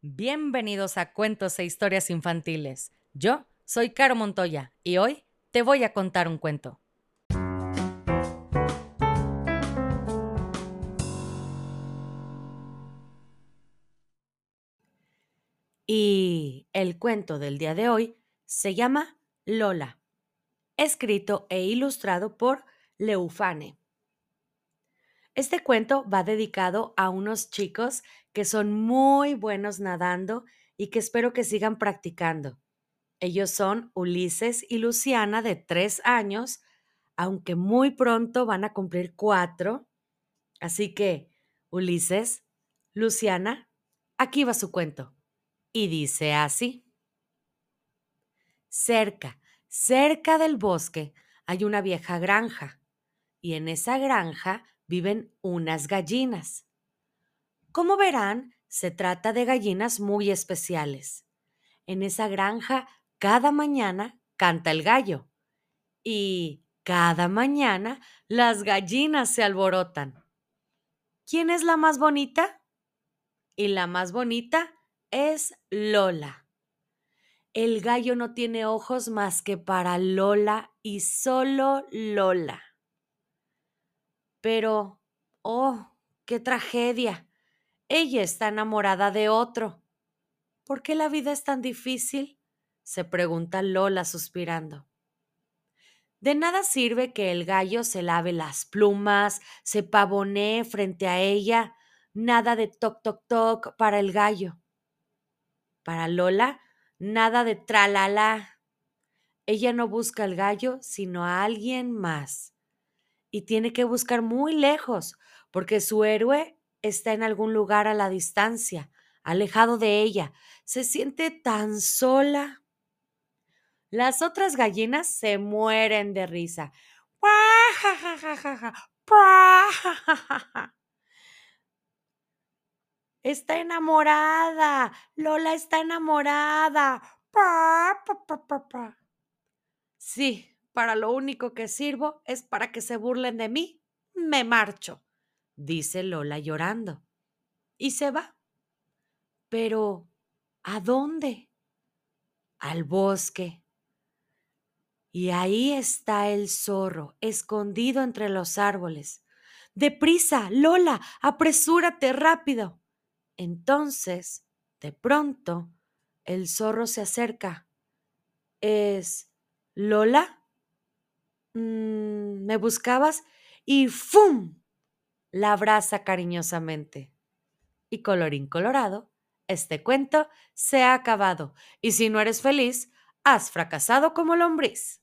Bienvenidos a Cuentos e Historias Infantiles. Yo soy Caro Montoya y hoy te voy a contar un cuento. Y el cuento del día de hoy se llama Lola, escrito e ilustrado por Leufane. Este cuento va dedicado a unos chicos que son muy buenos nadando y que espero que sigan practicando. Ellos son Ulises y Luciana de tres años, aunque muy pronto van a cumplir cuatro. Así que, Ulises, Luciana, aquí va su cuento. Y dice así. Cerca, cerca del bosque, hay una vieja granja. Y en esa granja viven unas gallinas. Como verán, se trata de gallinas muy especiales. En esa granja, cada mañana canta el gallo. Y cada mañana las gallinas se alborotan. ¿Quién es la más bonita? Y la más bonita es Lola. El gallo no tiene ojos más que para Lola y solo Lola. Pero, oh, qué tragedia. Ella está enamorada de otro. ¿Por qué la vida es tan difícil? se pregunta Lola suspirando. De nada sirve que el gallo se lave las plumas, se pavonee frente a ella, nada de toc toc toc para el gallo. Para Lola, nada de tralala. Ella no busca al gallo, sino a alguien más. Y tiene que buscar muy lejos, porque su héroe está en algún lugar a la distancia, alejado de ella. Se siente tan sola. Las otras gallinas se mueren de risa. Está enamorada. Lola está enamorada. Sí, para lo único que sirvo es para que se burlen de mí. Me marcho dice Lola llorando. Y se va. Pero, ¿a dónde? Al bosque. Y ahí está el zorro, escondido entre los árboles. Deprisa, Lola, apresúrate rápido. Entonces, de pronto, el zorro se acerca. ¿Es Lola? Mm, ¿Me buscabas? Y ¡fum! la abraza cariñosamente. Y colorín colorado, este cuento se ha acabado, y si no eres feliz, has fracasado como lombriz.